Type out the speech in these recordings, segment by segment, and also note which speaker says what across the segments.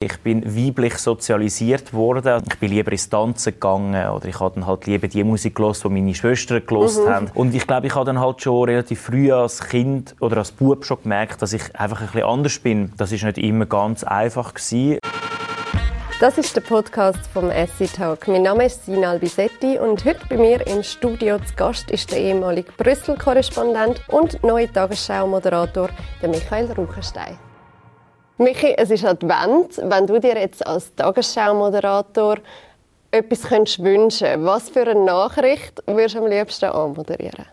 Speaker 1: Ich bin weiblich sozialisiert worden. Ich bin lieber ins Tanzen gegangen oder ich habe dann halt lieber die Musik gelost, die meine Schwestern gelost mhm. haben. Und ich glaube, ich habe dann halt schon relativ früh als Kind oder als Bub schon gemerkt, dass ich einfach ein bisschen anders bin. Das ist nicht immer ganz einfach gewesen.
Speaker 2: Das ist der Podcast vom Essay Talk. Mein Name ist Sina Albisetti und heute bei mir im Studio zu Gast ist der ehemalige Brüssel-Korrespondent und neue Tagesschau-Moderator Michael Ruchenstein. Michi, es ist Advent. Wenn du dir jetzt als Tagesschau-Moderator etwas wünschen könntest, was für eine Nachricht würdest du am liebsten anmoderieren?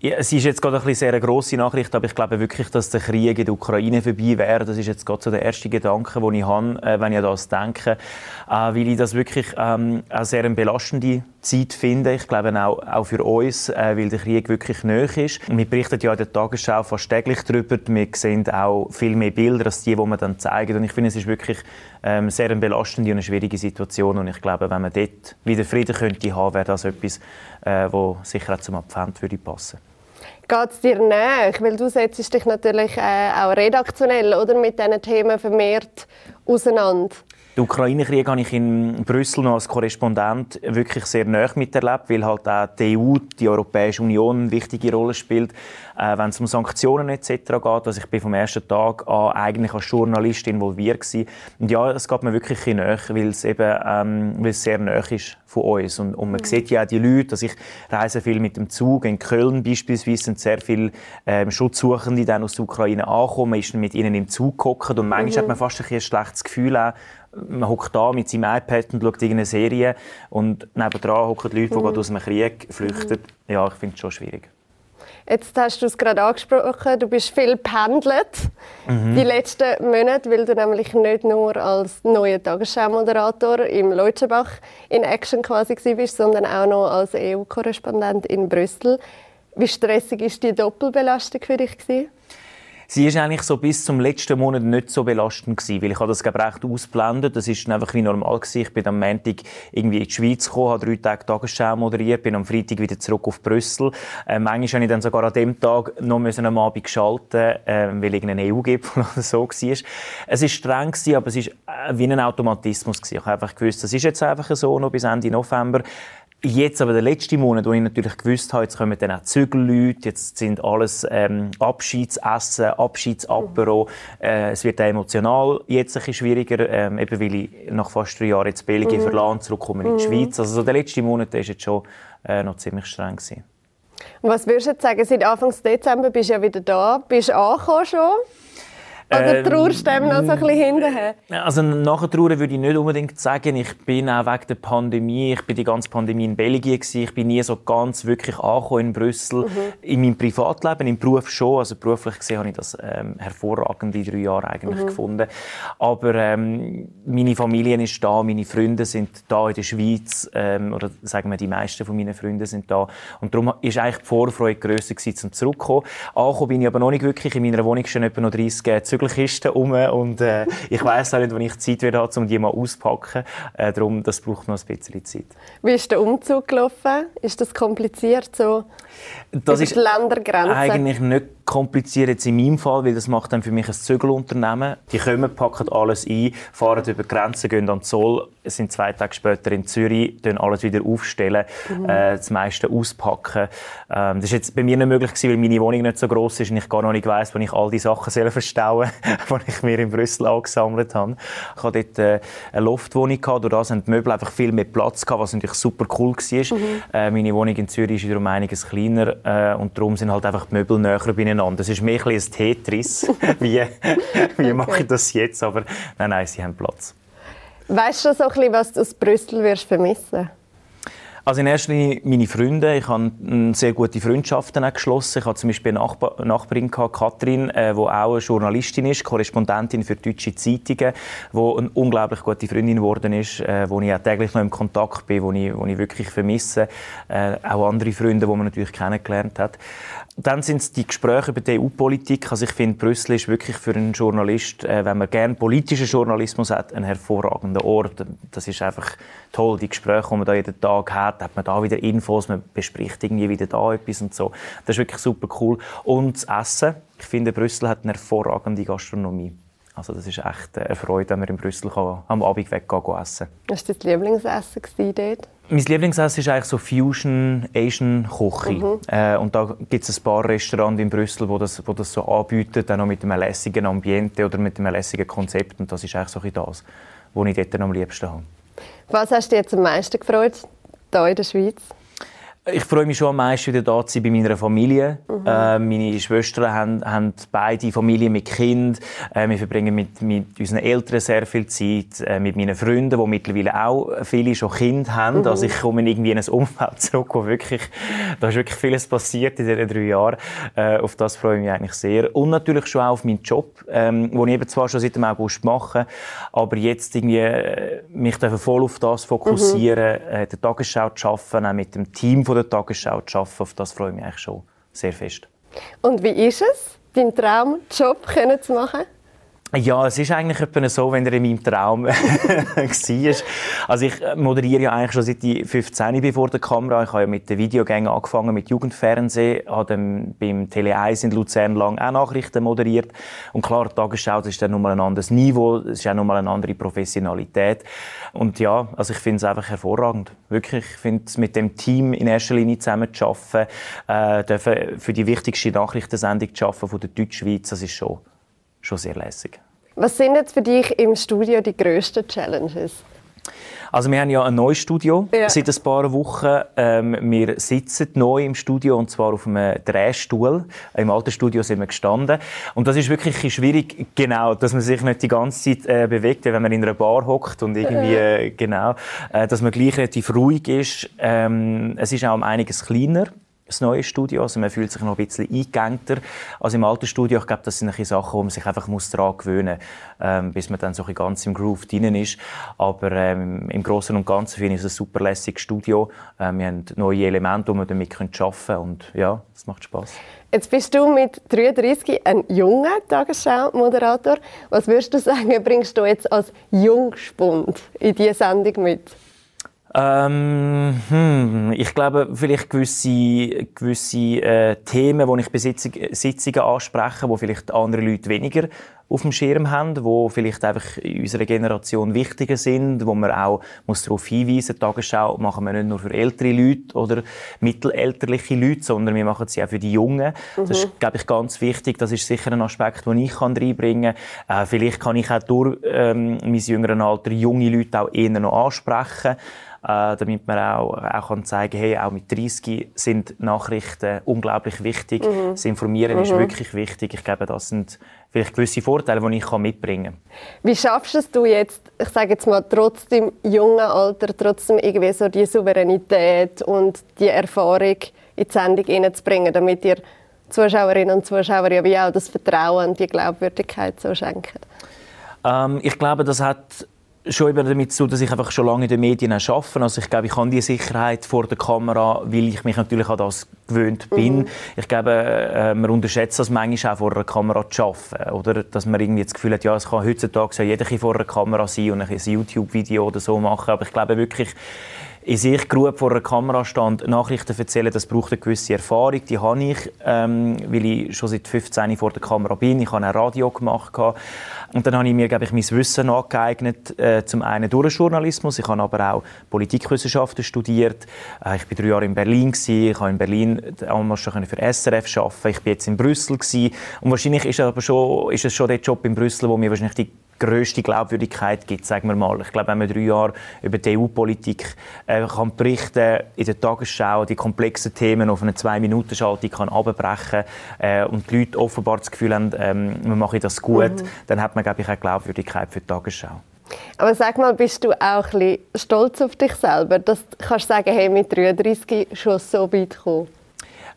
Speaker 1: Ja, es ist jetzt gerade eine sehr grosse Nachricht, aber ich glaube wirklich, dass der Krieg in der Ukraine vorbei wäre. Das ist jetzt gerade so der erste Gedanke, den ich habe, äh, wenn ich an das denke, äh, weil ich das wirklich ähm, eine sehr belastende Zeit finde. Ich glaube auch, auch für uns, äh, weil der Krieg wirklich nöch ist. Wir berichten ja in der Tagesschau fast täglich darüber. Wir sehen auch viel mehr Bilder als die, die man dann zeigen. Und ich finde, es ist wirklich ähm, sehr eine belastende und eine schwierige Situation. Und ich glaube, wenn man dort wieder Frieden könnte haben, wäre das etwas, äh, wo sicher auch zum Advent würde passen
Speaker 2: geht es dir nach? Weil du setzt dich natürlich äh, auch redaktionell oder, mit diesen Themen vermehrt auseinander.
Speaker 1: Den Ukraine-Krieg habe ich in Brüssel noch als Korrespondent wirklich sehr nah miterlebt, weil halt auch die EU, die Europäische Union, eine wichtige Rolle spielt, äh, wenn es um Sanktionen etc. geht. Also ich bin vom ersten Tag an eigentlich als Journalist involviert gewesen. Und ja, es geht mir wirklich näher, weil es eben ähm, weil es sehr nah ist von uns. Und, und man mhm. sieht ja auch die Leute, dass ich reise viel mit dem Zug. In Köln beispielsweise sind sehr viele ähm, Schutzsuchende dann aus der Ukraine angekommen. Man ist mit ihnen im Zug gehockt und manchmal mhm. hat man fast ein, ein schlechtes Gefühl auch, man hockt da mit seinem iPad und schaut irgendeine Serie und nebenan hocken Leute, die mhm. aus einem Krieg flüchten. Mhm. Ja, ich finde es schon schwierig.
Speaker 2: Jetzt hast du es gerade angesprochen, du bist viel pendelt mhm. die letzten Monate, weil du nämlich nicht nur als neuer Tagesschau-Moderator im Leutschenbach in Action quasi bist, sondern auch noch als EU-Korrespondent in Brüssel. Wie stressig ist die Doppelbelastung für dich gewesen?
Speaker 1: Sie ist eigentlich so bis zum letzten Monat nicht so belastend gewesen, weil ich habe das glaube recht ausblendet. Das ist einfach wie normal gewesen. Ich bin am Montag irgendwie in die Schweiz gekommen, habe drei Tage Tagesschau moderiert, bin am Freitag wieder zurück auf Brüssel. Äh, manchmal habe ich dann sogar an dem Tag noch müssen am Abend schalten, äh, weil irgendein EU-Gipfel oder so war. Es ist streng gewesen, aber es ist äh, wie ein Automatismus gewesen. Ich habe einfach gewusst, das ist jetzt einfach so noch bis Ende November. Jetzt aber der letzte Monat, wo ich natürlich gewusst habe, jetzt kommen dann auch Zügelleute, jetzt sind alles ähm, Abschiedsessen, Abschiedsapero. Mhm. Äh, es wird auch emotional jetzt ein bisschen schwieriger, ähm, eben weil ich nach fast drei Jahren jetzt Belgien mhm. verlassen, zurückkomme in die mhm. Schweiz. Also so der letzte Monat war jetzt schon äh, noch ziemlich streng. Gewesen.
Speaker 2: was würdest du jetzt sagen? Seit Anfang Dezember bist du ja wieder da. Bist du angekommen schon? Oder ähm, trauerst du noch so ein bisschen hinterher?
Speaker 1: Also nachher trauern würde ich nicht unbedingt sagen. Ich bin auch wegen der Pandemie, ich bin die ganze Pandemie in Belgien gewesen. Ich bin nie so ganz wirklich angekommen in Brüssel. Mhm. In meinem Privatleben, im Beruf schon. Also beruflich gesehen habe ich das ähm, hervorragend in drei Jahren eigentlich mhm. gefunden. Aber ähm, meine Familie ist da, meine Freunde sind da in der Schweiz. Ähm, oder sagen wir, die meisten von meinen Freunden sind da. Und darum ist eigentlich die Vorfreude grösser gewesen, zum Zurückkommen. Angekommen bin ich aber noch nicht wirklich. In meiner Wohnung stehen etwa noch 30 Jahre Zügelkisten um und äh, ich weiß auch nicht, wann ich Zeit werde um die mal auszupacken. Äh, darum, das braucht noch ein bisschen Zeit.
Speaker 2: Wie ist der Umzug gelaufen? Ist das kompliziert so? Das ist
Speaker 1: eigentlich nicht kompliziert jetzt in meinem Fall, weil das macht dann für mich ein Zügelunternehmen. Die kommen, packen alles ein, fahren über die Grenzen, gehen an Zoll, sind zwei Tage später in Zürich, dann alles wieder aufstellen, mhm. äh, das meiste auspacken. Ähm, das ist jetzt bei mir nicht möglich gewesen, weil meine Wohnung nicht so groß ist und ich gar noch nicht weiss, wo ich all die Sachen selber verstauen soll, die ich mir in Brüssel angesammelt habe. Ich hatte dort äh, eine Loftwohnung gehabt, durch das haben die Möbel einfach viel mehr Platz gehabt, was natürlich super cool war. Mhm. Äh, meine Wohnung in Zürich ist wiederum einiges kleiner äh, und darum sind halt einfach die Möbel näher beieinander. Das ist mehr ein, Tetris. wie wie mache ich das jetzt? Aber nein, nein, sie haben Platz.
Speaker 2: Weißt du so ein bisschen, was du aus Brüssel wirst vermissen?
Speaker 1: Also in erster Linie meine Freunde. Ich habe sehr gute Freundschaften geschlossen. Ich habe zum Beispiel eine Nachbar Nachbarin, gehabt, Katrin, äh, die auch eine Journalistin ist, Korrespondentin für deutsche Zeitungen, die eine unglaublich gute Freundin geworden ist, äh, wo ich auch täglich noch im Kontakt bin, wo ich, wo ich wirklich vermisse. Äh, auch andere Freunde, die man natürlich kennengelernt hat. Dann sind es die Gespräche über die EU-Politik. Also ich finde, Brüssel ist wirklich für einen Journalist, äh, wenn man gerne politischen Journalismus hat, ein hervorragender Ort. Das ist einfach toll, die Gespräche, die man da jeden Tag hat, hat man da wieder Infos, man bespricht irgendwie wieder da etwas und so. Das ist wirklich super cool. Und das Essen. Ich finde, Brüssel hat eine hervorragende Gastronomie. Also das ist echt eine Freude, wenn man in Brüssel kann, am Abend weggehen kann essen
Speaker 2: Was war dein Lieblingsessen dort?
Speaker 1: Mein Lieblingsessen ist eigentlich so Fusion Asian Küche. Mhm. Äh, und da gibt es ein paar Restaurants in Brüssel, wo das, wo das so anbieten, dann auch mit einem lässigen Ambiente oder mit einem lässigen Konzept. Und das ist eigentlich so das, was ich dort am liebsten habe.
Speaker 2: Was hast du jetzt am meisten gefreut, hier in der Schweiz?
Speaker 1: Ich freue mich schon am meisten, wieder da zu sein bei meiner Familie. Mhm. Äh, meine Schwestern haben, haben beide Familien mit Kind. Äh, wir verbringen mit, mit unseren Eltern sehr viel Zeit. Äh, mit meinen Freunden, die mittlerweile auch viele schon Kinder haben. Mhm. Also ich komme irgendwie in ein Umfeld zurück, wo wirklich, da ist wirklich vieles passiert in diesen drei Jahren. Äh, auf das freue ich mich eigentlich sehr. Und natürlich schon auch auf meinen Job, ähm, den ich eben zwar schon seit dem August mache, aber jetzt irgendwie äh, mich voll auf das fokussieren, mhm. äh, der Tagesschau zu arbeiten, auch mit dem Team von der Tagesschau zu arbeiten. Auf das freue ich mich eigentlich schon sehr fest.
Speaker 2: Und wie ist es, deinen Traumjob zu machen?
Speaker 1: Ja, es ist eigentlich etwa so, wenn er in meinem Traum war. Also ich moderiere ja eigentlich schon seit ich 15 bin vor der Kamera. Ich habe ja mit den Videogängen angefangen, mit Jugendfernsehen, habe dann beim Tele 1 in Luzern lang auch Nachrichten moderiert. Und klar, Tagesschau, das ist dann nochmal ein anderes Niveau, das ist auch nochmal eine andere Professionalität. Und ja, also ich finde es einfach hervorragend. Wirklich, ich finde es mit dem Team in erster Linie zusammen zu arbeiten, äh, für die wichtigste Nachrichtensendung zu arbeiten von der Deutschschweiz, das ist schon schon sehr lässig.
Speaker 2: Was sind jetzt für dich im Studio die grössten Challenges?
Speaker 1: Also wir haben ja ein neues Studio ja. seit ein paar Wochen. Ähm, wir sitzen neu im Studio und zwar auf einem Drehstuhl. Im alten Studio sind wir gestanden. Und das ist wirklich schwierig, genau, dass man sich nicht die ganze Zeit äh, bewegt, wenn man in einer Bar hockt und irgendwie, äh, genau, äh, dass man gleich relativ ruhig ist. Ähm, es ist auch um einiges kleiner das neue Studio. Also man fühlt sich noch ein bisschen eingängter als im alten Studio. Ich glaube, das sind Sachen, wo man sich einfach daran gewöhnen muss, ähm, bis man dann so ganz im Groove drin ist. Aber ähm, im Großen und Ganzen finde ich es ein super lässiges Studio. Ähm, wir haben neue Elemente, die wir damit arbeiten können. Und ja, es macht Spaß.
Speaker 2: Jetzt bist du mit 33 ein junger Tagesschau-Moderator. Was würdest du sagen, bringst du jetzt als Jungspund in diese Sendung mit?
Speaker 1: Ähm, hm, ich glaube, vielleicht gewisse, gewisse äh, Themen, die ich bei Sitzungen, Sitzungen anspreche, wo vielleicht andere Leute weniger auf dem Schirm haben, wo vielleicht einfach in unserer Generation wichtiger sind, wo man auch muss darauf hinweisen muss, Tagesschau machen wir nicht nur für ältere Leute oder mittelälterliche Leute, sondern wir machen sie auch für die Jungen. Mhm. Das ist, glaube ich, ganz wichtig. Das ist sicher ein Aspekt, den ich kann reinbringen kann. Äh, vielleicht kann ich auch durch ähm, mein jüngeres Alter junge Leute auch eher noch ansprechen äh, damit man auch, auch kann zeigen hey, auch mit 30 sind Nachrichten unglaublich wichtig. Mhm. Das Informieren mhm. ist wirklich wichtig. Ich glaube, das sind vielleicht gewisse Vorteile, die ich mitbringen kann.
Speaker 2: Wie schaffst du es du jetzt, ich sage jetzt mal, trotzdem jungen Alter, trotzdem irgendwie so die Souveränität und die Erfahrung in die Sendung hineinzubringen, damit ihr Zuschauerinnen und Zuschauer ja wie auch das Vertrauen und die Glaubwürdigkeit so schenken?
Speaker 1: Ähm, ich glaube, das hat schon eben damit zu, dass ich einfach schon lange in den Medien arbeite. Also ich glaube, ich habe die Sicherheit vor der Kamera, weil ich mich natürlich an das gewöhnt bin. Mhm. Ich glaube, äh, man unterschätzt das manchmal auch vor einer Kamera zu arbeiten. Oder? Dass man irgendwie das Gefühl hat, ja, es kann heutzutage ja jeder vor einer Kamera sein und ein YouTube-Video oder so machen. Aber ich glaube wirklich, in sich gerufen vor einer Kamera stand, Nachrichten erzählen, das braucht eine gewisse Erfahrung. Die habe ich, ähm, weil ich schon seit 15 vor der Kamera bin. Ich habe ein Radio gemacht. Und dann habe ich mir, glaube ich, mein Wissen angeeignet. Äh, zum einen durch Journalismus. Ich habe aber auch Politikwissenschaften studiert. Äh, ich war drei Jahre in Berlin. Gewesen. Ich habe in Berlin damals schon für SRF arbeiten. Ich bin jetzt in Brüssel. Gewesen. Und wahrscheinlich ist, aber schon, ist es schon der Job in Brüssel, wo mir wahrscheinlich die grösste Glaubwürdigkeit gibt, sagen wir mal. Ich glaube, wenn man drei Jahre über die EU-Politik äh, kann berichten in der Tagesschau, die komplexen Themen auf eine Zwei-Minuten-Schaltung kann abbrechen äh, und die Leute offenbar das Gefühl haben, ähm, wir machen das gut, mhm. dann hat man, glaube ich, auch Glaubwürdigkeit für die Tagesschau.
Speaker 2: Aber sag mal, bist du auch ein bisschen stolz auf dich selber, dass du kannst sagen, hey, mit 33 schon so weit gekommen?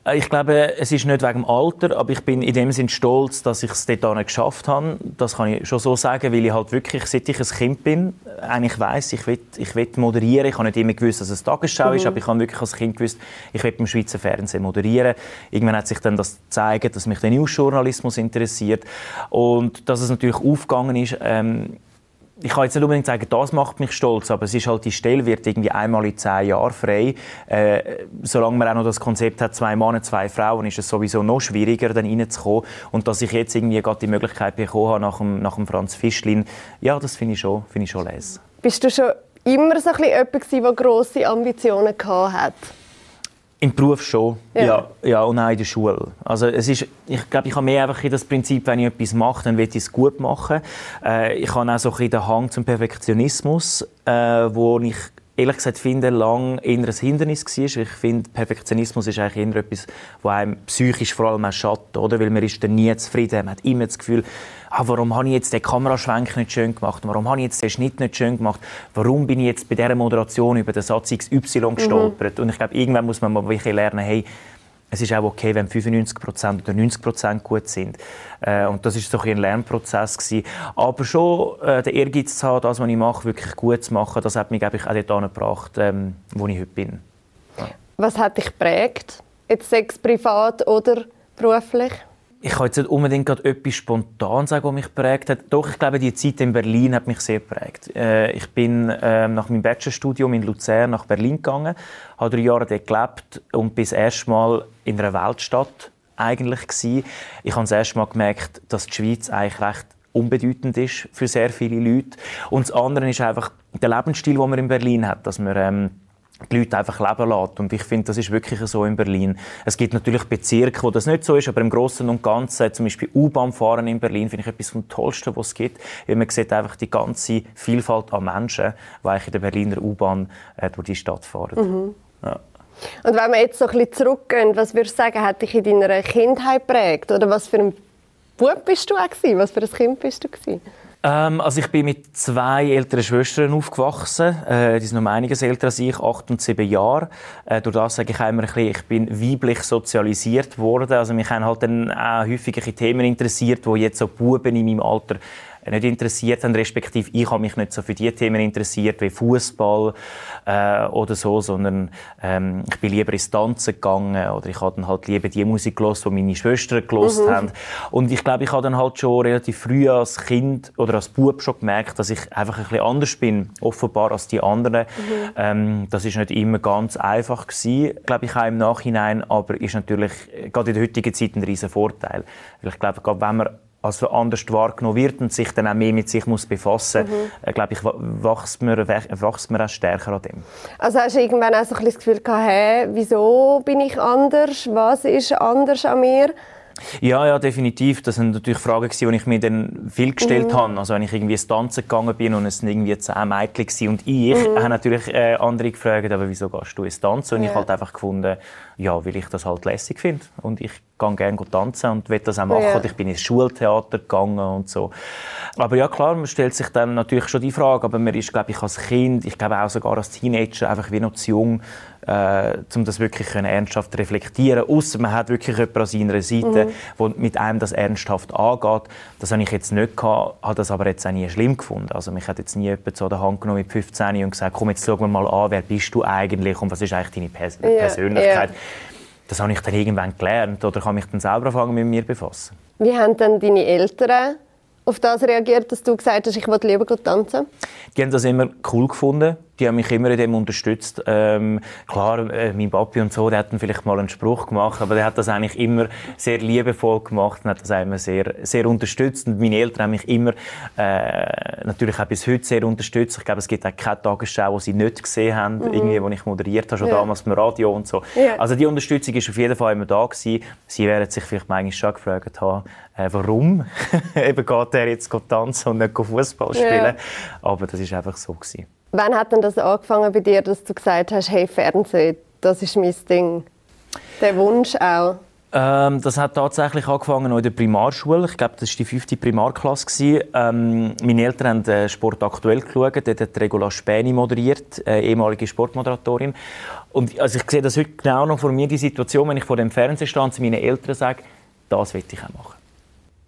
Speaker 1: Äh, ich glaube, es ist nicht wegen dem Alter, aber ich bin in dem Sinn stolz, dass ich es dort nicht geschafft habe. Das kann ich schon so sagen, weil ich halt wirklich, seit ich ein Kind bin, eigentlich weiss, ich will, ich will moderieren. Ich habe nicht immer gewusst, dass es Tagesschau mhm. ist, aber ich habe wirklich als Kind gewusst, ich will beim Schweizer Fernsehen moderieren. Irgendwann hat sich dann das gezeigt, dass mich der Newsjournalismus interessiert und dass es natürlich aufgegangen ist, ähm, ich kann jetzt nicht unbedingt sagen, das macht mich stolz, aber es ist halt, die Stelle wird irgendwie einmal in zehn Jahren frei. Äh, solange man auch noch das Konzept hat, zwei Männer, zwei Frauen, ist es sowieso noch schwieriger, dann reinzukommen. Und dass ich jetzt irgendwie gerade die Möglichkeit bekommen habe nach dem, nach dem Franz Fischlin, ja, das finde ich schon, finde ich schon les.
Speaker 2: Bist du schon immer so ein bisschen jemand, der grosse Ambitionen hatte?
Speaker 1: Im Beruf schon, ja. ja. ja, und auch in der Schule. Also es ist, ich glaube, ich habe mehr einfach das Prinzip, wenn ich etwas mache, dann will ich es gut machen. Äh, ich habe auch so ein bisschen den Hang zum Perfektionismus, äh, wo ich ehrlich gesagt finde, lang eher ein Hindernis war. Ich finde, Perfektionismus ist eigentlich eher etwas, was einem psychisch vor allem auch schadet, oder? Weil man ist dann nie zufrieden. Man hat immer das Gefühl, ah, warum habe ich jetzt den Kameraschwenk nicht schön gemacht? Warum habe ich jetzt den Schnitt nicht schön gemacht? Warum bin ich jetzt bei dieser Moderation über den Satz XY mhm. gestolpert? Mhm. Und ich glaube, irgendwann muss man mal wirklich lernen, hey, es ist auch okay, wenn 95% oder 90% gut sind. Äh, und das ist so ein Lernprozess gewesen. Aber schon äh, der Ehrgeiz zu haben, das, was ich mache, wirklich gut zu machen, das hat mich, glaube ich, auch dort gebracht, ähm, wo ich heute bin.
Speaker 2: Ja. Was hat dich geprägt? Jetzt sechs privat oder beruflich?
Speaker 1: Ich kann jetzt nicht unbedingt gerade etwas spontan sagen, was mich geprägt hat. Doch, ich glaube, die Zeit in Berlin hat mich sehr geprägt. Äh, ich bin äh, nach meinem Bachelorstudium in Luzern nach Berlin gegangen, habe drei Jahre dort gelebt und bis erst mal in einer Weltstadt eigentlich gewesen. Ich habe das erste Mal gemerkt, dass die Schweiz eigentlich recht unbedeutend ist für sehr viele Leute. Und das andere ist einfach der Lebensstil, den man in Berlin hat, dass man ähm, die Leute einfach leben lässt. Und ich finde, das ist wirklich so in Berlin. Es gibt natürlich Bezirke, wo das nicht so ist, aber im Großen und Ganzen, zum Beispiel U-Bahn fahren in Berlin, finde ich etwas vom Tollsten, was es gibt. Weil man sieht einfach die ganze Vielfalt an Menschen, die eigentlich in der Berliner U-Bahn äh, durch die Stadt fahren. Mhm. Ja.
Speaker 2: Und wenn wir jetzt so ein bisschen zurückgehen, was würdest du sagen, hat dich in deiner Kindheit geprägt? Oder was für ein Bub bist du auch gewesen? Was für ein Kind bist du gewesen?
Speaker 1: Ähm, also ich bin mit zwei älteren Schwestern aufgewachsen. Äh, die sind noch einiges älter als ich, acht und sieben Jahre. Äh, durch das sage ich immer ein bisschen, ich bin weiblich sozialisiert worden. Also mich haben halt dann auch häufig Themen interessiert, wo jetzt so Buben in meinem Alter nicht interessiert haben, respektive ich habe mich nicht so für die Themen interessiert wie Fußball äh, oder so, sondern ähm, ich bin lieber ins Tanzen gegangen oder ich habe dann halt lieber die Musik gelost, die meine Schwestern gelost mhm. haben. Und ich glaube, ich habe dann halt schon relativ früh als Kind oder als Bub schon gemerkt, dass ich einfach ein bisschen anders bin, offenbar als die anderen. Mhm. Ähm, das ist nicht immer ganz einfach gewesen, glaube ich auch im Nachhinein, aber ist natürlich gerade in der heutigen Zeit ein riesen Vorteil. Weil ich glaube, gerade wenn man also anders wahrgenommen wird und sich dann auch mehr mit sich muss befassen muss, mhm. äh, glaube ich, wächst man, wächst man auch stärker an dem.
Speaker 2: Also hast du irgendwann auch so ein das Gefühl gehabt, hey, wieso bin ich anders? Was ist anders an mir?
Speaker 1: Ja, ja, definitiv. Das sind natürlich Fragen, die ich mir dann viel gestellt mhm. habe. Also wenn ich irgendwie ins Tanzen gegangen bin und es sind irgendwie zehn Mädchen und ich, mhm. habe natürlich äh, andere gefragt, aber wieso gehst du ins Tanzen? Und ja. ich halt einfach gefunden, ja, weil ich das halt lässig finde. Und ich gehe gerne tanzen und will das auch machen. Ja. Ich bin ins Schultheater gegangen und so. Aber ja, klar, man stellt sich dann natürlich schon die Frage, aber man ist, glaube ich, als Kind, ich glaube auch sogar als Teenager einfach wie noch zu jung, äh, um das wirklich ernsthaft reflektieren. Außer man hat wirklich jemanden an seiner Seite, mhm. wo mit einem das ernsthaft angeht. Das habe ich jetzt nicht gehabt, habe das aber jetzt auch nie schlimm gefunden. Also mich hat jetzt nie jemand so der Hand genommen mit 15 und gesagt, komm, jetzt schauen wir mal an, wer bist du eigentlich und was ist eigentlich deine Pers ja, Persönlichkeit. Ja. Das habe ich dann irgendwann gelernt oder kann mich dann selber anfangen mit mir befassen.
Speaker 2: Wie haben dann deine Eltern auf das reagiert, dass du gesagt hast, ich will lieber tanzen?
Speaker 1: Die haben das immer cool gefunden die haben mich immer in dem unterstützt. Ähm, klar, äh, mein Papi und so, der hat dann vielleicht mal einen Spruch gemacht, aber der hat das eigentlich immer sehr liebevoll gemacht und hat das immer sehr, sehr unterstützt. Und meine Eltern haben mich immer äh, natürlich auch bis heute sehr unterstützt. Ich glaube, es gibt auch keine Tagesschau, die sie nicht gesehen haben, mhm. irgendwie, wo ich moderiert habe, schon ja. damals beim Radio und so. Ja. Also die Unterstützung ist auf jeden Fall immer da gewesen. Sie werden sich vielleicht manchmal schon gefragt haben, äh, warum eben geht er jetzt tanzen und nicht Fußball spielen. Ja. Aber das ist einfach so gewesen.
Speaker 2: Wann hat denn das angefangen bei dir, dass du gesagt hast, hey, Fernsehen, das ist mein Ding? Der Wunsch auch?
Speaker 1: Ähm, das hat tatsächlich angefangen in der Primarschule. Ich glaube, das war die fünfte Primarklasse. Ähm, meine Eltern haben Sport aktuell geschaut. Dort hat Regula Späni moderiert, äh, ehemalige Sportmoderatorin. Und also ich sehe das heute genau noch vor mir, die Situation, wenn ich vor dem Fernseher stand zu meinen Eltern sage, das will ich auch machen.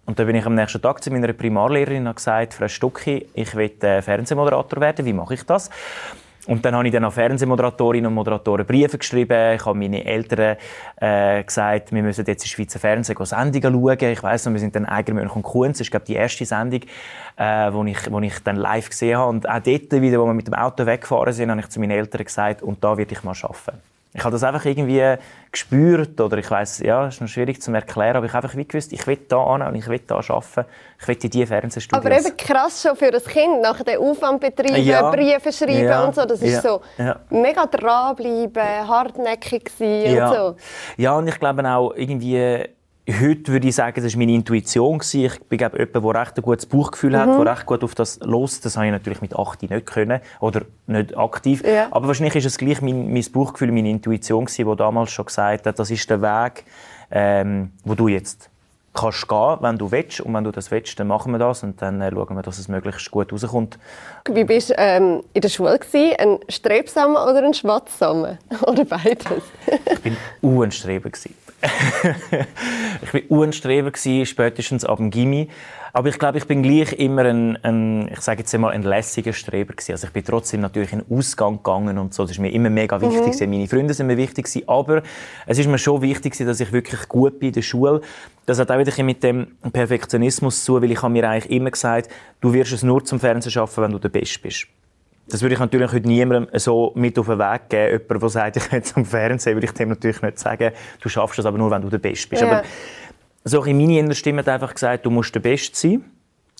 Speaker 1: Und dann bin ich am nächsten Tag zu meiner Primarlehrerin und habe gesagt, Frau Stucki, ich will äh, Fernsehmoderator werden, wie mache ich das? Und dann habe ich dann an Fernsehmoderatorinnen und Moderatoren Briefe geschrieben. Ich habe meine Eltern äh, gesagt, wir müssen jetzt in Schweizer Fernsehen Sendungen schauen. Ich weiss noch, wir sind dann Eigermönch und Kuhn. Das ist, glaube die erste Sendung, äh, wo, ich, wo ich dann live gesehen habe. Und auch dort wieder, wo wir mit dem Auto weggefahren sind, habe ich zu meinen Eltern gesagt, und da werde ich mal arbeiten. Ich habe das einfach irgendwie gespürt oder ich weiß, ja, ist noch schwierig zu erklären, aber ich habe einfach wie gewusst, ich will da an und ich will da arbeiten. Ich will in diese Fernsehstudios.
Speaker 2: Aber eben krass schon für ein Kind, nach den Aufwand betreiben, ja. Briefe schreiben ja. und so, das ist ja. so mega dranbleiben, hartnäckig sein und so.
Speaker 1: Ja, und ich glaube auch irgendwie Heute würde ich sagen, das war meine Intuition. Ich bin glaube jemand, der recht ein gutes Bauchgefühl mhm. hat, der recht gut auf das los. Das habe ich natürlich mit 8 nicht können oder nicht aktiv. Ja. Aber wahrscheinlich ist es gleich mein, mein Bauchgefühl, meine Intuition gewesen, die damals schon gesagt hat, das ist der Weg, ähm, wo du jetzt kannst gehen, wenn du willst. Und wenn du das willst, dann machen wir das und dann äh, schauen wir, dass es möglichst gut rauskommt.
Speaker 2: Wie bist du ähm, in der Schule gewesen? Ein Strebsamer oder ein Schwatzsamer? Oder beides?
Speaker 1: ich bin ein Streber ich war Uhrenstreber spätestens ab dem Gimmi. Aber ich glaube, ich bin gleich immer ein, ein ich sage jetzt einmal, ein lässiger Streber gewesen. Also ich bin trotzdem natürlich in den Ausgang gegangen und so. Das ist mir immer mega wichtig. Mhm. Meine Freunde sind mir wichtig gewesen. Aber es ist mir schon wichtig dass ich wirklich gut bin in der Schule. Das hat auch wieder mit dem Perfektionismus zu, weil ich habe mir eigentlich immer gesagt, du wirst es nur zum Fernsehen schaffen, wenn du der Beste bist. Das würde ich natürlich heute niemandem so mit auf den Weg geben. Jemand, der sagt, ich jetzt am Fernsehen, würde ich dem natürlich nicht sagen, du schaffst das aber nur, wenn du der Beste bist. Ja. Aber so in meine innere Stimme hat einfach gesagt, du musst der Beste sein.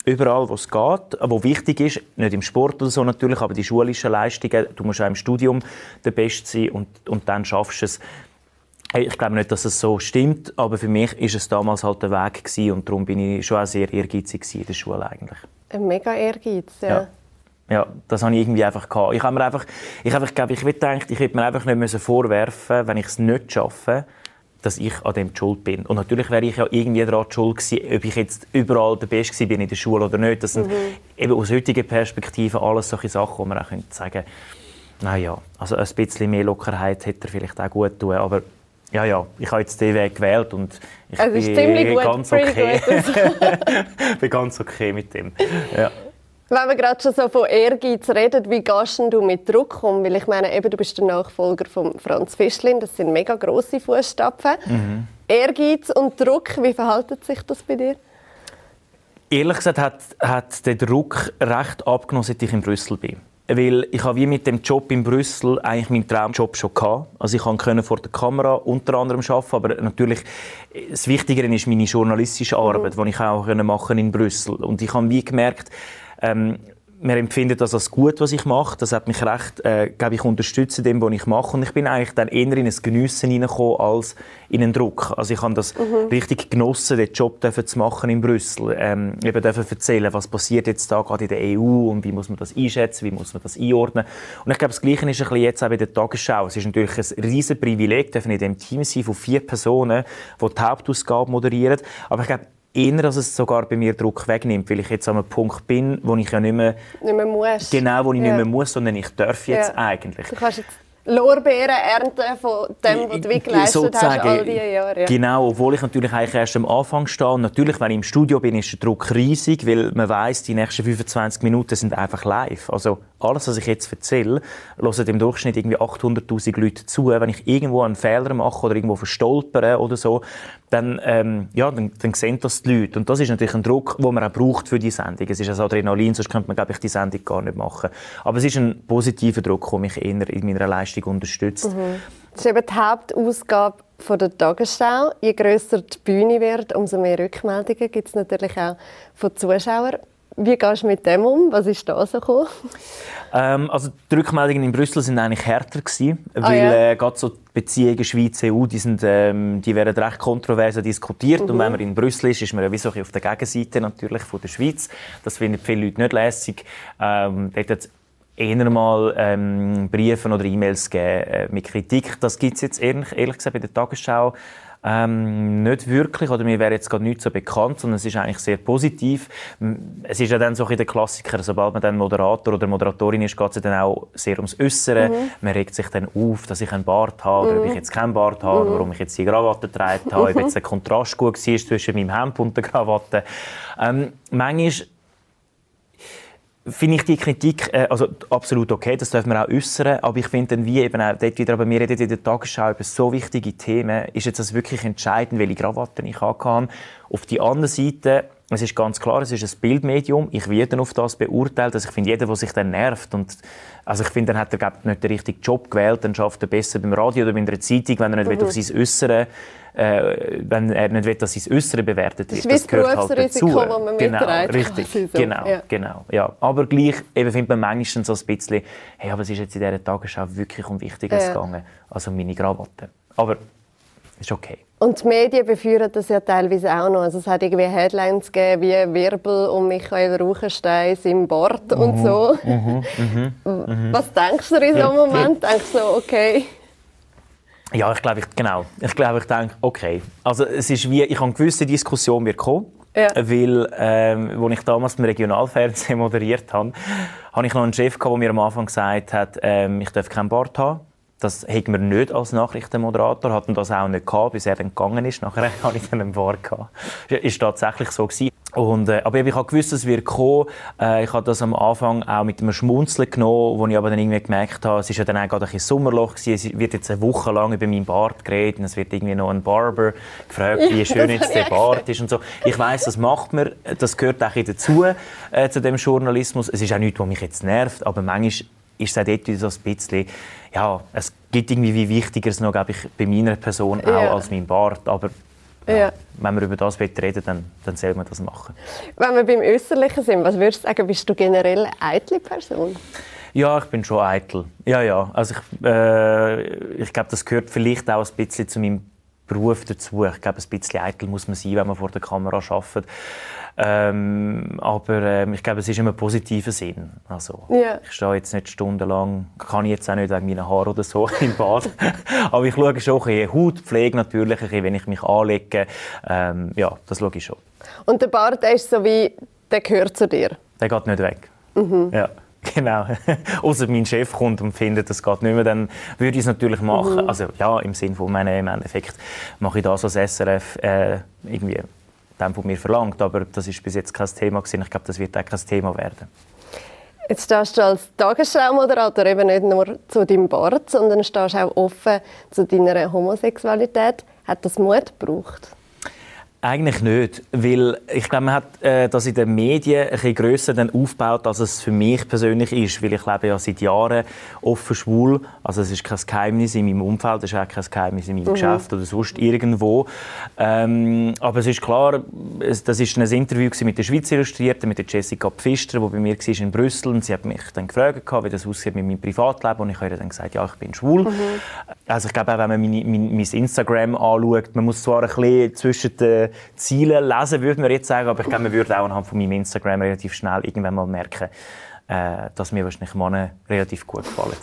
Speaker 1: Überall, wo es geht, wo wichtig ist, nicht im Sport oder so natürlich, aber die schulischen Leistungen, du musst auch im Studium der Beste sein und, und dann schaffst du es. Ich glaube nicht, dass es so stimmt, aber für mich ist es damals halt der Weg gewesen und darum bin ich schon auch sehr ehrgeizig in der Schule eigentlich.
Speaker 2: Ein mega Ehrgeiz, ja. ja.
Speaker 1: Ja, das habe ich irgendwie einfach gehabt. Ich habe mir einfach, ich einfach, glaube, ich gedacht, ich hätte mir einfach nicht müssen vorwerfen, wenn ich es nicht schaffe, dass ich an dem schuld bin. Und natürlich wäre ich ja irgendwie daran schuld gewesen, ob ich jetzt überall der Beste bin in der Schule oder nicht. Das sind mhm. eben aus heutiger Perspektive alles solche Sachen, wo man auch könnte sagen, naja, also ein bisschen mehr Lockerheit hätte er vielleicht auch gut tun, aber ja, ja, ich habe jetzt den Weg gewählt und ich
Speaker 2: also
Speaker 1: bin ganz okay. bin ganz okay mit dem. Ja.
Speaker 2: Wenn wir gerade schon so von Ehrgeiz reden, wie gehst du mit Druck um? Weil ich meine, eben, du bist der Nachfolger von Franz Fischlin, das sind mega grosse Fußstapfen. Mhm. Ehrgeiz und Druck, wie verhalten sich das bei dir?
Speaker 1: Ehrlich gesagt hat, hat der Druck recht abgenommen, seit ich in Brüssel bin. Weil ich habe wie mit dem Job in Brüssel eigentlich meinen Traumjob schon gehabt. Also ich konnte vor der Kamera unter anderem arbeiten, aber natürlich das Wichtigere ist meine journalistische Arbeit, mhm. die ich auch machen in Brüssel. Und ich habe wie gemerkt, ähm, wir empfinden das als gut, was ich mache. Das hat mich recht, äh, glaube ich, unterstützt in dem, was ich mache. Und ich bin eigentlich dann eher in ein Geniessen hineingekommen als in einen Druck. Also ich habe das mhm. richtig genossen, den Job zu machen in Brüssel. Ähm, eben dürfen erzählen, was passiert jetzt da gerade in der EU und wie muss man das einschätzen, wie muss man das einordnen. Und ich glaube, das Gleiche ist ein bisschen jetzt auch bei der Tagesschau. Es ist natürlich ein riesen Privileg, dürfen in dem Team sein von vier Personen, die die Hauptausgabe moderieren. Aber ich glaube, eher, dass es sogar bei mir Druck wegnimmt, weil ich jetzt an einem Punkt bin, wo ich ja nicht mehr,
Speaker 2: nicht mehr muss.
Speaker 1: Genau, wo ich ja. nicht mehr muss, sondern ich darf jetzt ja. eigentlich.
Speaker 2: Du kannst jetzt Lorbeeren ernten von dem, was du geleistet hast all diese Jahre. Ja.
Speaker 1: Genau, obwohl ich natürlich eigentlich erst am Anfang stehe. Und natürlich, wenn ich im Studio bin, ist der Druck riesig, weil man weiß, die nächsten 25 Minuten sind einfach live. Also alles, was ich jetzt erzähle, hören im Durchschnitt irgendwie 800'000 Leute zu. Wenn ich irgendwo einen Fehler mache oder irgendwo verstolpere oder so, dann, ähm, ja, dann, dann sehen das die Leute. Und das ist natürlich ein Druck, den man auch braucht für die Sendung. Es ist ein Adrenalin, sonst könnte man, glaube ich, die Sendung gar nicht machen. Aber es ist ein positiver Druck, der mich eher in meiner Leistung unterstützt. Mhm.
Speaker 2: Das ist eben die Hauptausgabe von der Tagesschau. Je grösser die Bühne wird, umso mehr Rückmeldungen gibt es natürlich auch von Zuschauern. Wie gehst du mit dem um? Was ist da so gekommen?
Speaker 1: Ähm, also die Rückmeldungen in Brüssel sind eigentlich härter gewesen, ah, weil ja. äh, gerade so die Beziehungen Schweiz-EU, die, sind, ähm, die werden recht kontrovers diskutiert mhm. und wenn man in Brüssel ist, ist man ja wie so auf der Gegenseite natürlich von der Schweiz. Das finden viele Leute nicht lässig. Ähm, dort eher mal ähm, Briefe oder E-Mails geben äh, mit Kritik. Das gibt es jetzt ehrlich, ehrlich gesagt bei der Tagesschau ähm, nicht wirklich, oder mir wäre jetzt gerade nicht so bekannt, sondern es ist eigentlich sehr positiv. Es ist ja dann so in der Klassiker, sobald man dann Moderator oder Moderatorin ist, geht es dann auch sehr ums Äußere. Mhm. Man regt sich dann auf, dass ich einen Bart habe, oder ob ich mhm. jetzt keinen Bart habe, mhm. warum ich jetzt die Krawatte getragen habe, ob jetzt der Kontrast gut war zwischen meinem Hemd und der Krawatte. Ähm, manchmal finde ich die Kritik äh, also absolut okay, das dürfen wir auch äußern, aber ich finde dann wie eben auch dort wieder, aber wir reden in der Tagesschau über so wichtige Themen, ist jetzt das wirklich entscheidend, welche Krawatte ich habe. Auf die andere Seite, es ist ganz klar, es ist ein Bildmedium, ich werde auf das beurteilt, also ich finde, jeder, der sich dann nervt und also ich finde, dann hat er glaub, nicht den richtigen Job gewählt, dann schafft er besser beim Radio oder bei einer Zeitung, wenn er nicht mhm. auf sein Äußere äh, wenn er nicht will, dass sein Äußere bewertet wird.
Speaker 2: Das, das gehört halt dazu. Das man
Speaker 1: genau, richtig, so. genau, ja. genau, ja. Aber gleich eben findet man manchmal so ein bisschen, hey, aber es ist jetzt in dieser Tagesschau wirklich um Wichtiges ja. gegangen, also meine Krawatte. Aber ist okay.
Speaker 2: Und die Medien beführen das ja teilweise auch noch. Also es hat irgendwie Headlines gegeben wie Wirbel um Michael Ruchenstein im Bord mhm. und so. Mhm. Mhm. mhm. Was denkst du in so einem Moment? Denkst du so, okay...
Speaker 1: Ja, ich glaube, ich, genau. Ich glaube, ich denke, okay. Also es ist wie, ich habe eine gewisse Diskussion wird kommen. Ja. Weil, ähm, als ich damals im Regionalfernsehen moderiert habe, hatte ich noch einen Chef, der mir am Anfang gesagt hat, ähm, ich darf keinen Bart haben. Das hätten wir nicht als Nachrichtenmoderator, hatten das auch nicht gehabt, bis er dann gegangen ist. Nachher hatte ich dann einen Bart gehabt. Ist tatsächlich so gewesen. Und, äh, aber ich habe gewusst, es wird kommen. Äh, ich habe das am Anfang auch mit einem Schmunzeln genommen, wo ich aber dann irgendwie gemerkt habe, es ist ja dann auch gerade ein Sommerloch gewesen. Es wird jetzt eine Woche lang über meinen Bart geredet und es wird irgendwie noch ein Barber gefragt, wie schön jetzt der Bart ist und so. Ich weiß, das macht man, das gehört auch dazu, äh, zu dem Journalismus. Es ist auch nichts, was mich jetzt nervt, aber manchmal ist es auch dort so ein bisschen, ja, es gibt irgendwie wie wichtigeres noch, glaube ich, bei meiner Person auch ja. als mein Bart, aber ja. Ja. Wenn wir über das reden dann, dann soll man das machen.
Speaker 2: Wenn wir beim Äußerlichen sind, was würdest du sagen, bist du generell eine eitle Person?
Speaker 1: Ja, ich bin schon eitel. Ja, ja. Also ich, äh, ich glaube, das gehört vielleicht auch ein bisschen zu meinem Beruf dazu. Ich glaube, ein bisschen eitel muss man sein, wenn man vor der Kamera arbeitet. Ähm, aber ähm, ich glaube, es ist immer ein positiver Sinn. Also, yeah. Ich stehe jetzt nicht stundenlang, kann ich jetzt auch nicht wegen meinen Haaren oder so im Bad. aber ich schaue schon ein bisschen Hautpflege natürlich, ein bisschen, wenn ich mich anlege. Ähm, ja, das schaue ich schon.
Speaker 2: Und der Bart der ist so wie, der gehört zu dir?
Speaker 1: Der geht nicht weg. Mhm. Ja. Genau. Außer mein Chef kommt und findet, das geht nicht mehr, dann würde ich es natürlich machen. Mhm. Also ja, im Sinne von meinem im Endeffekt mache ich das als SRF äh, irgendwie dem von mir verlangt. Aber das ist bis jetzt kein Thema gewesen. Ich glaube, das wird auch kein Thema werden.
Speaker 2: Jetzt stehst du als Tagesschau-Moderator eben nicht nur zu deinem Bart, sondern stehst auch offen zu deiner Homosexualität. Hat das Mut gebraucht?
Speaker 1: Eigentlich nicht, weil ich glaube, man hat äh, das in den Medien ein bisschen grösser dann aufgebaut, als es für mich persönlich ist, weil ich lebe ja seit Jahren offen schwul, also es ist kein Geheimnis in meinem Umfeld, es ist auch kein Geheimnis in meinem mhm. Geschäft oder sonst irgendwo. Ähm, aber es ist klar, es, das ist ein Interview mit der Schweiz Illustrierten, mit der Jessica Pfister, die bei mir war in Brüssel und sie hat mich dann gefragt, wie das aussieht mit meinem Privatleben und ich habe ihr dann gesagt, ja, ich bin schwul. Mhm. Also ich glaube auch, wenn man mein, mein, mein Instagram anschaut, man muss zwar ein bisschen zwischen den Ziele lesen, würde man jetzt sagen, aber ich glaube, man würde auch anhand von meinem Instagram relativ schnell irgendwann mal merken, äh, dass mir wahrscheinlich Männer relativ gut gefallen.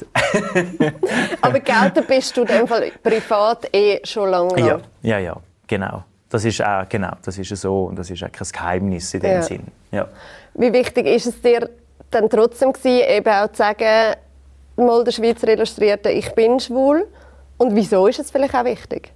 Speaker 2: aber gelten bist du in dem Fall privat eh schon lange
Speaker 1: Ja, ja, ja, genau. Das ist auch, genau, das ist so und das ist auch kein Geheimnis in dem ja. Sinn. Ja.
Speaker 2: Wie wichtig ist es dir dann trotzdem gewesen, eben auch zu sagen, mal der Schweizer Illustrierte, ich bin schwul? Und wieso ist es vielleicht auch wichtig?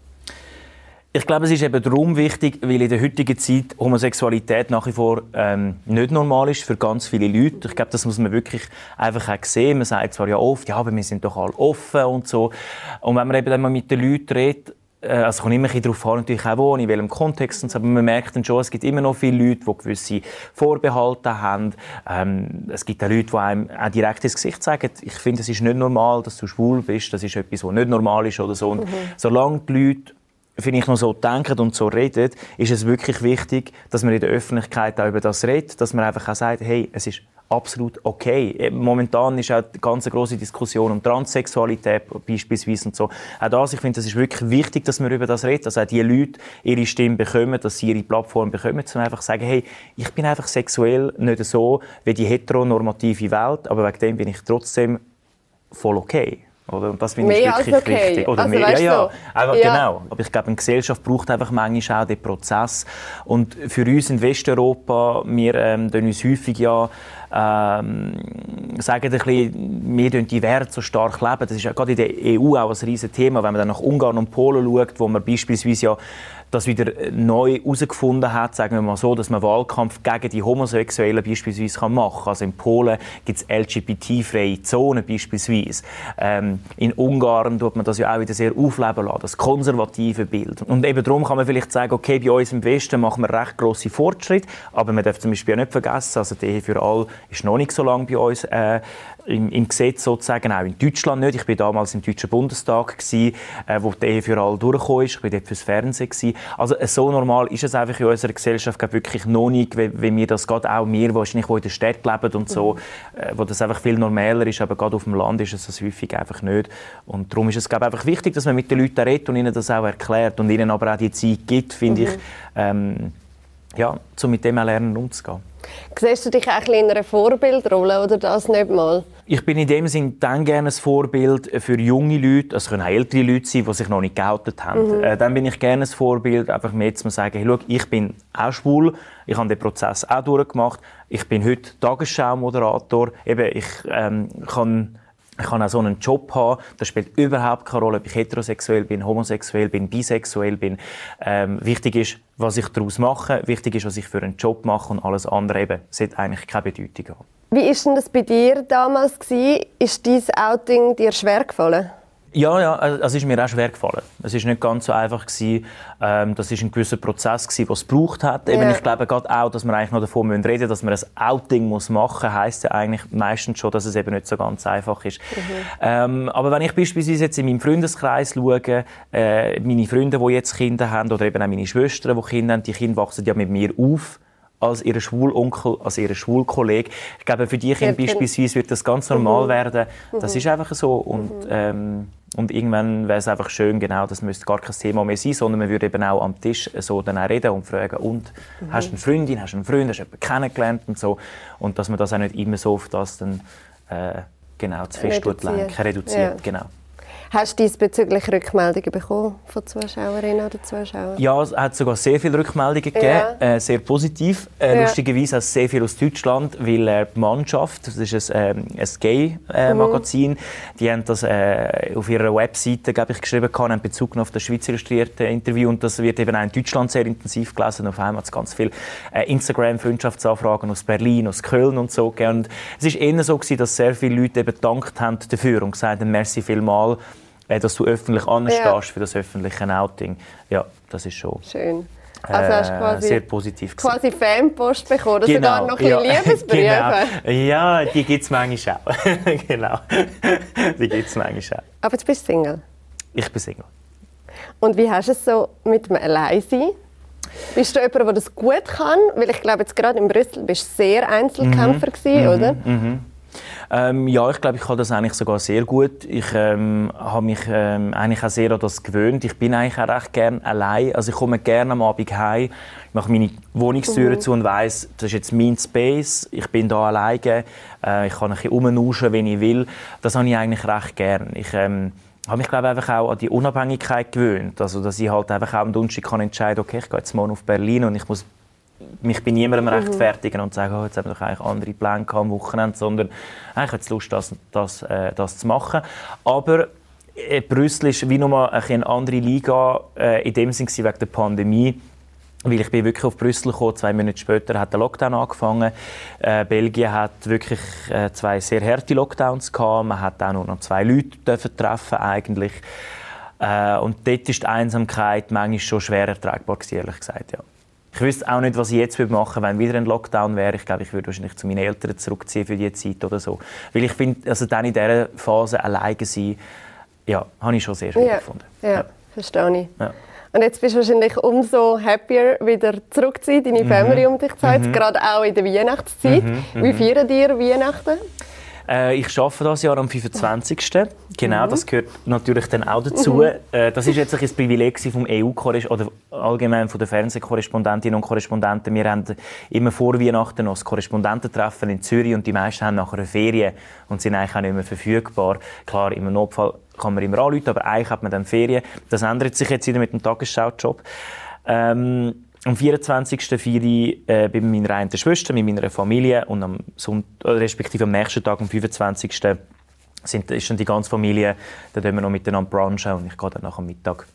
Speaker 1: Ich glaube, es ist eben darum wichtig, weil in der heutigen Zeit Homosexualität nach wie vor ähm, nicht normal ist für ganz viele Leute. Ich glaube, das muss man wirklich einfach auch sehen. Man sagt zwar ja oft, ja, aber wir sind doch alle offen und so. Und wenn man eben dann mal mit den Leuten redet, äh, also kommt immer ein darauf an, natürlich auch wo, in welchem Kontext und so, aber man merkt dann schon, es gibt immer noch viele Leute, die gewisse Vorbehalte haben. Ähm, es gibt auch Leute, die einem auch direkt ins Gesicht sagen, ich finde, es ist nicht normal, dass du schwul bist, das ist etwas, was nicht normal ist oder so. Und mhm. solange die Leute finde ich, noch so denken und so reden, ist es wirklich wichtig, dass man in der Öffentlichkeit auch über das redet, dass man einfach auch sagt, hey, es ist absolut okay. Äh, momentan ist auch eine ganz große Diskussion um Transsexualität beispielsweise und so. Auch das, ich finde, es ist wirklich wichtig, dass man über das redet, dass auch die Leute ihre Stimme bekommen, dass sie ihre Plattform bekommen, um einfach zu sagen, hey, ich bin einfach sexuell nicht so wie die heteronormative Welt, aber wegen dem bin ich trotzdem voll okay. Oder? Und das finde ich wirklich okay. wichtig. Oder
Speaker 2: also,
Speaker 1: mehr, ja, ja, einfach ja. genau. Aber ich glaube, eine Gesellschaft braucht einfach manchmal auch den Prozess. Und für uns in Westeuropa, wir ähm, uns häufig ja ähm, sagen ein bisschen, wir die Werte so stark leben. Das ist ja gerade in der EU auch ein riesiges Thema, wenn man dann nach Ungarn und Polen schaut, wo man beispielsweise ja das wieder neu herausgefunden hat, sagen wir mal so, dass man Wahlkampf gegen die Homosexuellen beispielsweise machen kann. Also in Polen gibt es LGBT-freie Zonen beispielsweise. Ähm, in Ungarn tut man das ja auch wieder sehr aufleben lassen, das konservative Bild. Und eben darum kann man vielleicht sagen, okay, bei uns im Westen machen wir recht grosse Fortschritte, aber man darf zum Beispiel auch nicht vergessen, also die Ehe für alle ist noch nicht so lange bei uns äh, im, im, Gesetz sozusagen, auch in Deutschland nicht. Ich war damals im Deutschen Bundestag, gewesen, äh, wo die Ehe für alle durchgekommen ist. Ich war dort fürs Fernsehen. Gewesen. Also äh, so normal ist es einfach in unserer Gesellschaft wirklich noch nicht, wie, wie wir das gerade auch wir wahrscheinlich, die in der Stadt leben und so, mhm. äh, wo das einfach viel normaler ist, aber gerade auf dem Land ist es das häufig einfach nicht. Und darum ist es glaube ich, einfach wichtig, dass man mit den Leuten redet und ihnen das auch erklärt und ihnen aber auch die Zeit gibt, finde mhm. ich, ähm, ja, um mit dem auch lernen umzugehen.
Speaker 2: Siehst du dich auch in einer Vorbildrolle oder das nicht mal?
Speaker 1: Ich bin in dem Sinne dann gerne ein Vorbild für junge Leute, es können auch ältere Leute sein, die sich noch nicht geoutet haben. Mhm. Äh, dann bin ich gerne ein Vorbild, einfach mehr zu sagen, hey, schau, ich bin auch schwul, ich habe den Prozess auch durchgemacht, ich bin heute Tagesschau-Moderator, eben, ich ähm, kann ich kann auch so einen Job haben, das spielt überhaupt keine Rolle, ob ich heterosexuell bin, homosexuell bin, bisexuell bin. Ähm, wichtig ist, was ich daraus mache, wichtig ist, was ich für einen Job mache und alles andere eben, sollte eigentlich keine Bedeutung.
Speaker 2: Wie ist denn das bei dir damals? Ist dieses Outing dir schwer gefallen?
Speaker 1: Ja, ja, also, es ist mir auch schwer gefallen. Es ist nicht ganz so einfach gewesen. Ähm, das ist ein gewisser Prozess gewesen, was es gebraucht hat. Yeah. Ich glaube gerade auch, dass wir eigentlich noch davon reden müssen, dass man ein Outing muss machen, heißt ja eigentlich meistens schon, dass es eben nicht so ganz einfach ist. Mhm. Ähm, aber wenn ich beispielsweise jetzt in meinem Freundeskreis schaue, äh, meine Freunde, die jetzt Kinder haben, oder eben auch meine Schwestern, die Kinder haben, die Kinder wachsen ja mit mir auf als ihr Schwulonkel, als ihr Schwulkollege. Ich glaube, für die Kinder beispielsweise wird das ganz normal mhm. werden. Das mhm. ist einfach so. Und, mhm. ähm, und irgendwann wäre es einfach schön, genau, das müsste gar kein Thema mehr sein, sondern man würde eben auch am Tisch so dann auch reden und fragen, und, mhm. hast du eine Freundin, hast du einen Freund, hast du jemanden kennengelernt und so. Und dass man das auch nicht immer so auf das dann, äh, genau, zu fest reduziert, reduziert ja. genau.
Speaker 2: Hast du diesbezüglich Rückmeldungen bekommen von Zuschauerinnen oder Zuschauern?
Speaker 1: Ja, es hat sogar sehr viele Rückmeldungen gegeben, ja. äh, sehr positiv. Äh, ja. Lustigerweise auch sehr viel aus Deutschland, weil äh, die Mannschaft, das ist ein, ähm, ein Gay-Magazin, mhm. die haben das äh, auf ihrer Webseite glaube ich, geschrieben, haben Bezug auf das Schweizer illustrierte Interview und das wird eben auch in Deutschland sehr intensiv gelesen. Auf einmal hat es ganz viele äh, Instagram-Freundschaftsanfragen aus Berlin, aus Köln und so gegeben. Und es war eher so, gewesen, dass sehr viele Leute eben gedankt haben dafür und gesagt haben, merci vielmals äh, dass du öffentlich anstehst ja. für das öffentliche Outing. Ja, das ist schon.
Speaker 2: Schön. Also hast du quasi,
Speaker 1: sehr positiv
Speaker 2: gewesen. quasi Fanpost bekommen, oder genau. sogar noch ein ja. Liebesbriefe.
Speaker 1: genau. Ja, die gibt es manchmal auch. genau. Die gibt es manchmal auch.
Speaker 2: Aber du bist Single?
Speaker 1: Ich bin Single.
Speaker 2: Und wie hast du es so mit dem Alleinsein? Bist du jemand, der das gut kann? Weil ich glaube, jetzt gerade in Brüssel bist du sehr Einzelkämpfer mhm. gewesen, mhm. oder? Mhm.
Speaker 1: Ähm, ja, ich glaube, ich kann das eigentlich sogar sehr gut. Ich ähm, habe mich ähm, eigentlich auch sehr an das gewöhnt. Ich bin eigentlich auch recht gerne allein. Also ich komme gerne am Abend heim, mache meine Wohnungstüre mhm. zu und weiß, das ist jetzt mein Space. Ich bin da alleine. Äh, ich kann ein bisschen rumnuschen, wenn ich will. Das habe ich eigentlich recht gern. Ich ähm, habe mich glaube einfach auch an die Unabhängigkeit gewöhnt. Also dass ich halt einfach auch am Donnerstag kann entscheiden, okay, ich gehe jetzt morgen auf Berlin und ich muss mich bei niemandem mhm. rechtfertigen und sagen, oh, jetzt haben wir doch eigentlich andere Pläne am Wochenende, sondern ich habe Lust, das, das, äh, das zu machen. Aber äh, Brüssel ist wie nochmal eine andere Liga, äh, in dem Sinne wegen der Pandemie. Weil ich bin wirklich auf Brüssel gekommen, zwei Monate später hat der Lockdown angefangen. Äh, Belgien hat wirklich äh, zwei sehr harte Lockdowns gehabt. Man hat auch nur noch zwei Leute dürfen treffen eigentlich. Äh, und dort ist die Einsamkeit manchmal schon schwer ertragbar ehrlich gesagt, ja. Ich wüsste auch nicht, was ich jetzt machen würde, wenn wieder ein Lockdown wäre. Ich glaube, ich würde wahrscheinlich zu meinen Eltern zurückziehen für diese Zeit oder so. Weil ich finde, also dann in dieser Phase alleine sein, ja, habe ich schon sehr schwer
Speaker 2: ja.
Speaker 1: gefunden.
Speaker 2: Ja, ja. verstehe ich. Ja. Und jetzt bist du wahrscheinlich umso happier, wieder zurück zu sein, deine mhm. Family um dich zu haben, mhm. gerade auch in der Weihnachtszeit. Mhm. Wie mhm. feiern dir Weihnachten?
Speaker 1: Äh, ich arbeite das Jahr am 25. Genau, mhm. das gehört natürlich dann auch dazu. Mhm. Äh, das ist jetzt ein Privileg vom EU oder allgemein von den Fernsehkorrespondentinnen und Korrespondenten. Wir haben immer vor Weihnachten noch das Korrespondententreffen in Zürich und die meisten haben nachher eine Ferien und sind eigentlich auch nicht mehr verfügbar. Klar, im Notfall kann man immer anrufen, aber eigentlich hat man dann Ferien. Das ändert sich jetzt wieder mit dem Tagesschau-Job. Ähm, am 24. feiere ich äh, bei meiner einen Schwester, mit meiner Familie und am Sonntag, respektive am nächsten Tag, am 25. Sind, ist dann die ganze Familie, da tun wir noch miteinander brunchen und ich gehe dann nach dem Mittag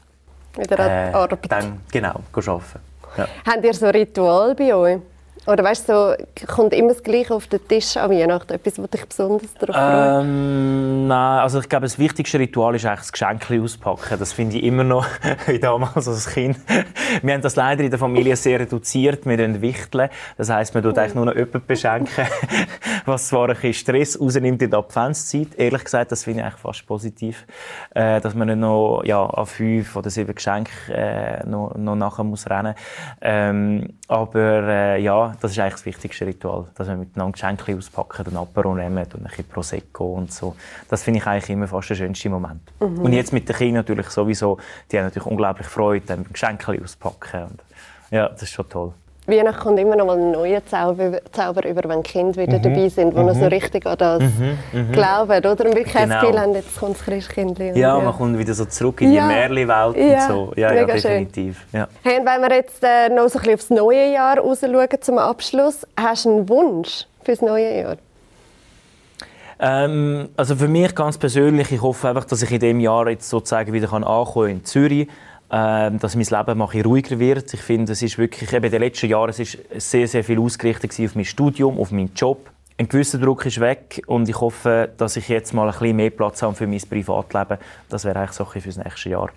Speaker 2: wieder an
Speaker 1: äh,
Speaker 2: die Arbeit.
Speaker 1: Dann, genau, arbeiten. Ja.
Speaker 2: Habt ihr so ein Ritual bei euch? Oder weißt du, so, kommt immer das Gleiche auf den Tisch an Weihnachten? Etwas, was dich besonders darauf?
Speaker 1: Ähm, nein, also ich glaube, das wichtigste Ritual ist eigentlich das Geschenk auspacken. Das finde ich immer noch, wie damals als Kind. Wir haben das leider in der Familie sehr reduziert. Wir wichteln. Das heisst, man tut eigentlich nur noch jemanden beschenken, was zwar ein bisschen Stress rausnimmt in der Adventszeit. Ehrlich gesagt, das finde ich eigentlich fast positiv. Äh, dass man nicht noch ja, an fünf oder sieben Geschenke äh, noch, noch nachher muss rennen ähm, Aber äh, ja, das ist eigentlich das wichtigste Ritual, dass wir miteinander Geschenke auspacken und Apero nehmen und ein bisschen Prosecco und so. Das finde ich eigentlich immer fast der schönste Moment. Mhm. Und jetzt mit den Kindern natürlich sowieso, die haben natürlich unglaublich Freude, dann Geschenke auspacken. Und ja, das ist schon toll.
Speaker 2: Weihnachten kommt immer noch mal ein neuer Zauber, Zauber über, wenn die Kinder wieder mhm. dabei sind, die mhm. noch so richtig an das mhm. mhm. glauben. Oder? Und wirklich genau. das Gefühl haben, jetzt kommt das Christkindli.
Speaker 1: Ja, ja, man kommt wieder so zurück in die ja. Märchenwelt ja. und so. Ja, ja definitiv. Ja.
Speaker 2: Hey, und wenn wir jetzt äh, noch so ein bisschen aufs neue Jahr rausschauen zum Abschluss, hast du einen Wunsch für das neue Jahr?
Speaker 1: Ähm, also für mich ganz persönlich, ich hoffe einfach, dass ich in diesem Jahr jetzt sozusagen wieder ankommen kann in Zürich dass mein Leben mal ruhiger wird. Ich finde, es ist wirklich, eben in den letzten Jahren, es ist sehr, sehr viel ausgerichtet auf mein Studium, auf meinen Job. Ein gewisser Druck ist weg und ich hoffe, dass ich jetzt mal ein bisschen mehr Platz habe für mein Privatleben. Das wäre eigentlich so für das nächste Jahr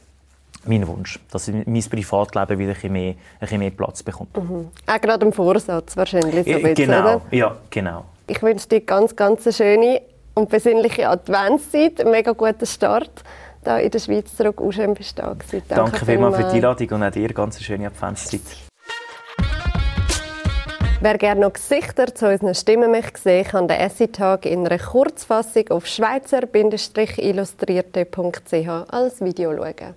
Speaker 1: mein Wunsch, dass mein Privatleben wieder ein bisschen mehr, ein bisschen mehr Platz bekommt.
Speaker 2: Mhm. Auch gerade im Vorsatz wahrscheinlich. So
Speaker 1: bisschen, genau, oder? ja, genau.
Speaker 2: Ich wünsche dir ganz, ganz eine schöne und besinnliche Adventszeit, einen mega guten Start da in der Schweiz zurück auch schön bist da
Speaker 1: Danke, Danke vielmals für die Einladung und auch dir ganz eine schöne Adventszeit.
Speaker 2: Wer gerne noch Gesichter zu unseren Stimmen möchte sehen, kann den Essay-Tag in einer Kurzfassung auf schweizer-illustrierte.ch als Video schauen.